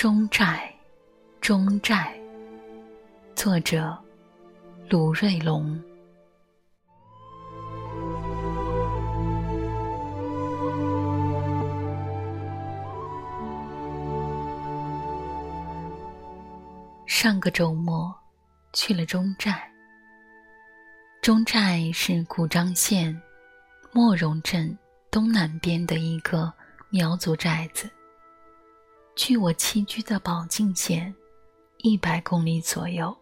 中寨，中寨。作者：卢瑞龙。上个周末去了中寨。中寨是古章县莫荣镇东南边的一个苗族寨子。距我栖居的保靖县一百公里左右。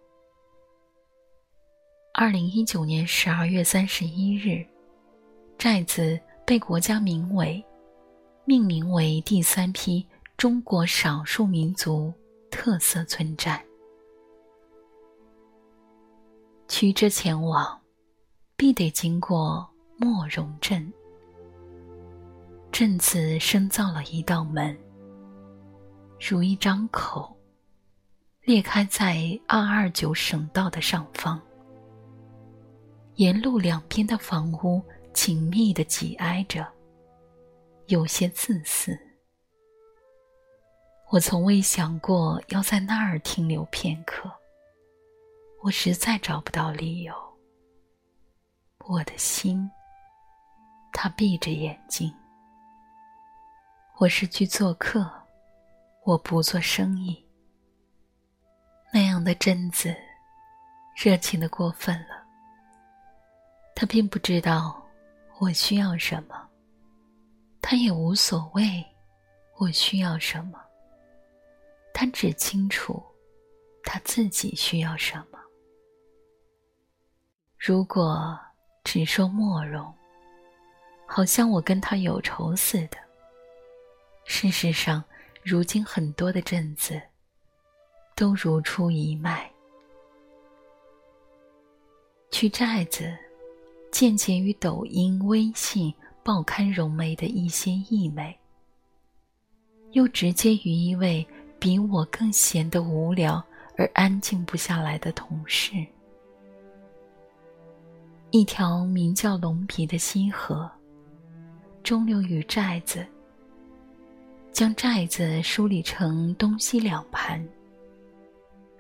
二零一九年十二月三十一日，寨子被国家名委命名为第三批中国少数民族特色村寨。驱车前往，必得经过莫荣镇。镇子深造了一道门。如一张口，裂开在二二九省道的上方。沿路两边的房屋紧密的挤挨着，有些自私。我从未想过要在那儿停留片刻。我实在找不到理由。我的心，他闭着眼睛。我是去做客。我不做生意。那样的贞子，热情的过分了。他并不知道我需要什么，他也无所谓我需要什么。他只清楚他自己需要什么。如果只说莫容，好像我跟他有仇似的。事实上。如今很多的镇子都如出一脉，去寨子，间接于抖音、微信、报刊融媒的一些溢美，又直接于一位比我更闲得无聊而安静不下来的同事。一条名叫龙鼻的溪河，中流于寨子。将寨子梳理成东西两盘。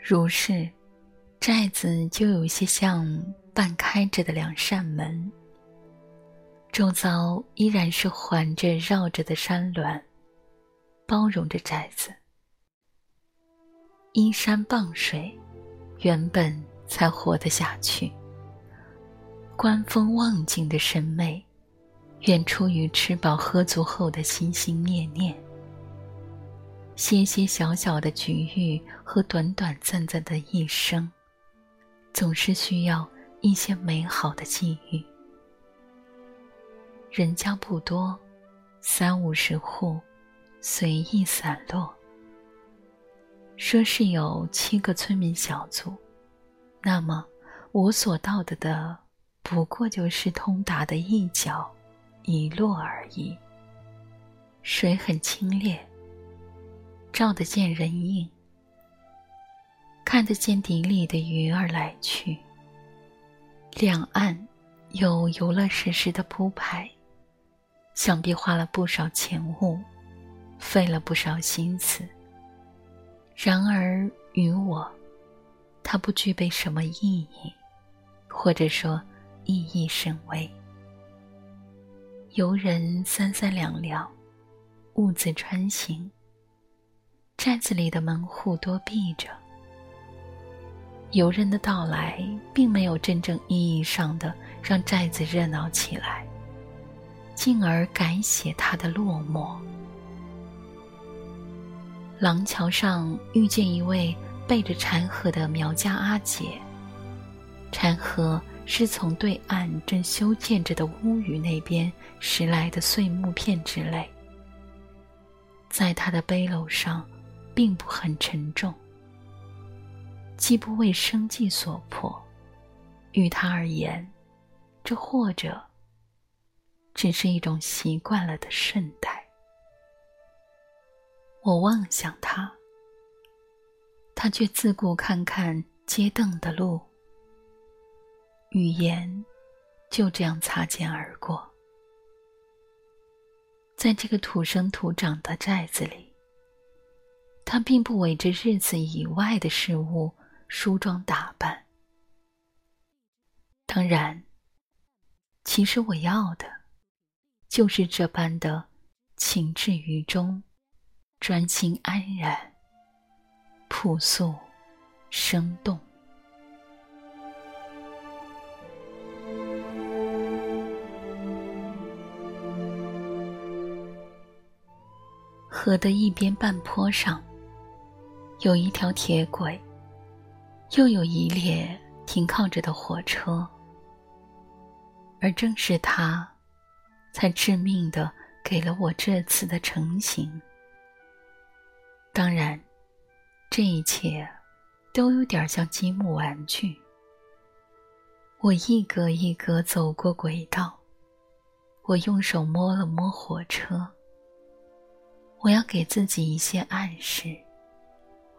如是，寨子就有些像半开着的两扇门。周遭依然是环着绕着的山峦，包容着寨子。依山傍水，原本才活得下去。观风望景的审美，远出于吃饱喝足后的心心念念。些些小小的局域和短短暂暂的一生，总是需要一些美好的际遇。人家不多，三五十户，随意散落。说是有七个村民小组，那么我所到的的不过就是通达的一角一落而已。水很清冽。照得见人影，看得见底里的鱼儿来去。两岸有游乐设施的铺排，想必花了不少钱物，费了不少心思。然而于我，它不具备什么意义，或者说意义甚微。游人三三两两，兀自穿行。寨子里的门户多闭着，游人的到来并没有真正意义上的让寨子热闹起来，进而改写它的落寞。廊桥上遇见一位背着禅盒的苗家阿姐，禅盒是从对岸正修建着的屋宇那边拾来的碎木片之类，在他的背篓上。并不很沉重，既不为生计所迫，于他而言，这或者只是一种习惯了的顺带。我望向他，他却自顾看看街灯的路，语言就这样擦肩而过，在这个土生土长的寨子里。他并不为这日子以外的事物梳妆打扮。当然，其实我要的，就是这般的情至于中，专心安然，朴素，生动。河的一边半坡上，有一条铁轨，又有一列停靠着的火车，而正是它，才致命的给了我这次的成型。当然，这一切都有点像积木玩具。我一格一格走过轨道，我用手摸了摸火车。我要给自己一些暗示，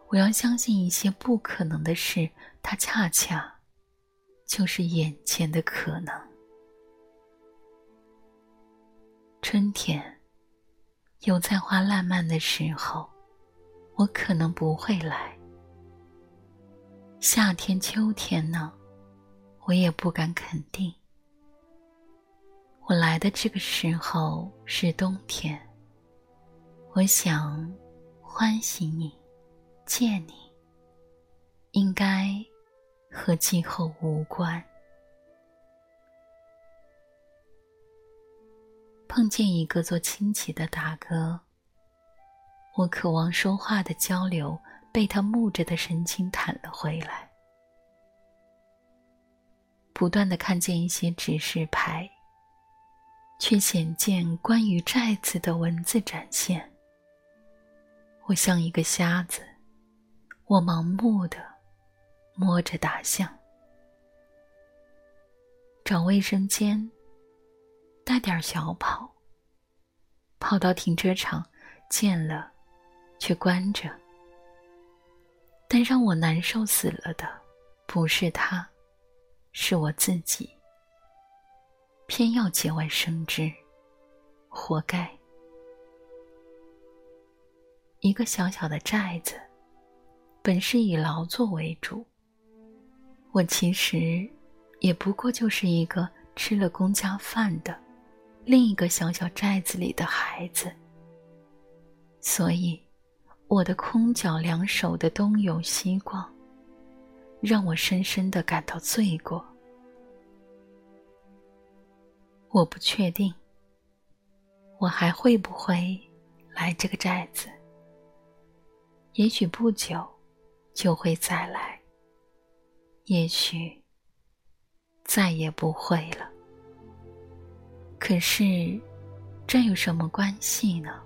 我要相信一些不可能的事，它恰恰就是眼前的可能。春天有在花烂漫的时候，我可能不会来。夏天、秋天呢，我也不敢肯定。我来的这个时候是冬天。我想欢喜你，见你，应该和今后无关。碰见一个做亲戚的大哥，我渴望说话的交流被他木着的神情弹了回来。不断的看见一些指示牌，却显见关于寨子的文字展现。我像一个瞎子，我盲目的摸着大象，找卫生间，带点小跑，跑到停车场，见了，却关着。但让我难受死了的，不是他，是我自己，偏要节外生枝，活该。一个小小的寨子，本是以劳作为主。我其实也不过就是一个吃了公家饭的另一个小小寨子里的孩子。所以，我的空脚两手的东游西逛，让我深深的感到罪过。我不确定，我还会不会来这个寨子。也许不久就会再来，也许再也不会了。可是，这有什么关系呢？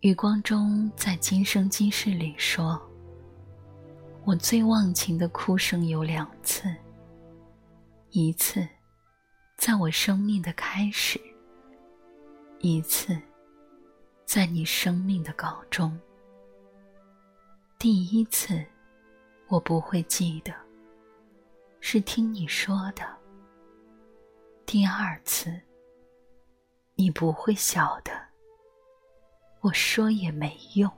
余光中在《今生今世》里说：“我最忘情的哭声有两次，一次在我生命的开始，一次在你生命的高中。”第一次，我不会记得，是听你说的。第二次，你不会晓得，我说也没用。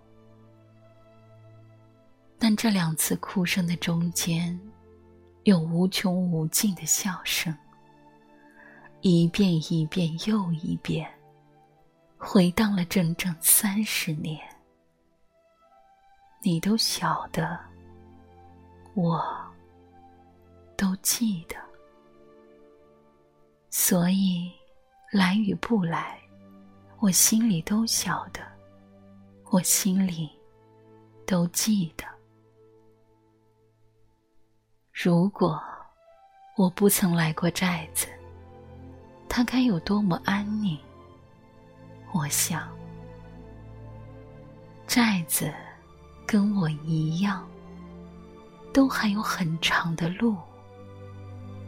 但这两次哭声的中间，有无穷无尽的笑声，一遍一遍又一遍，回荡了整整三十年。你都晓得，我都记得，所以来与不来，我心里都晓得，我心里都记得。如果我不曾来过寨子，它该有多么安宁？我想，寨子。跟我一样，都还有很长的路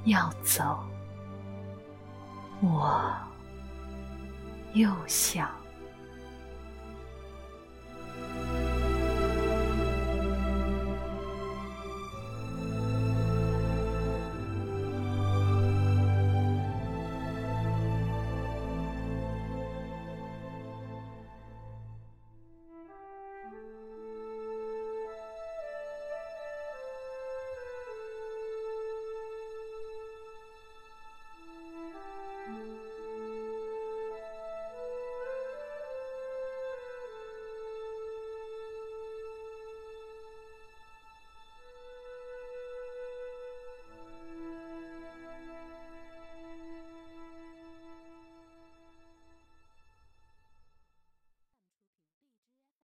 要走。我又想。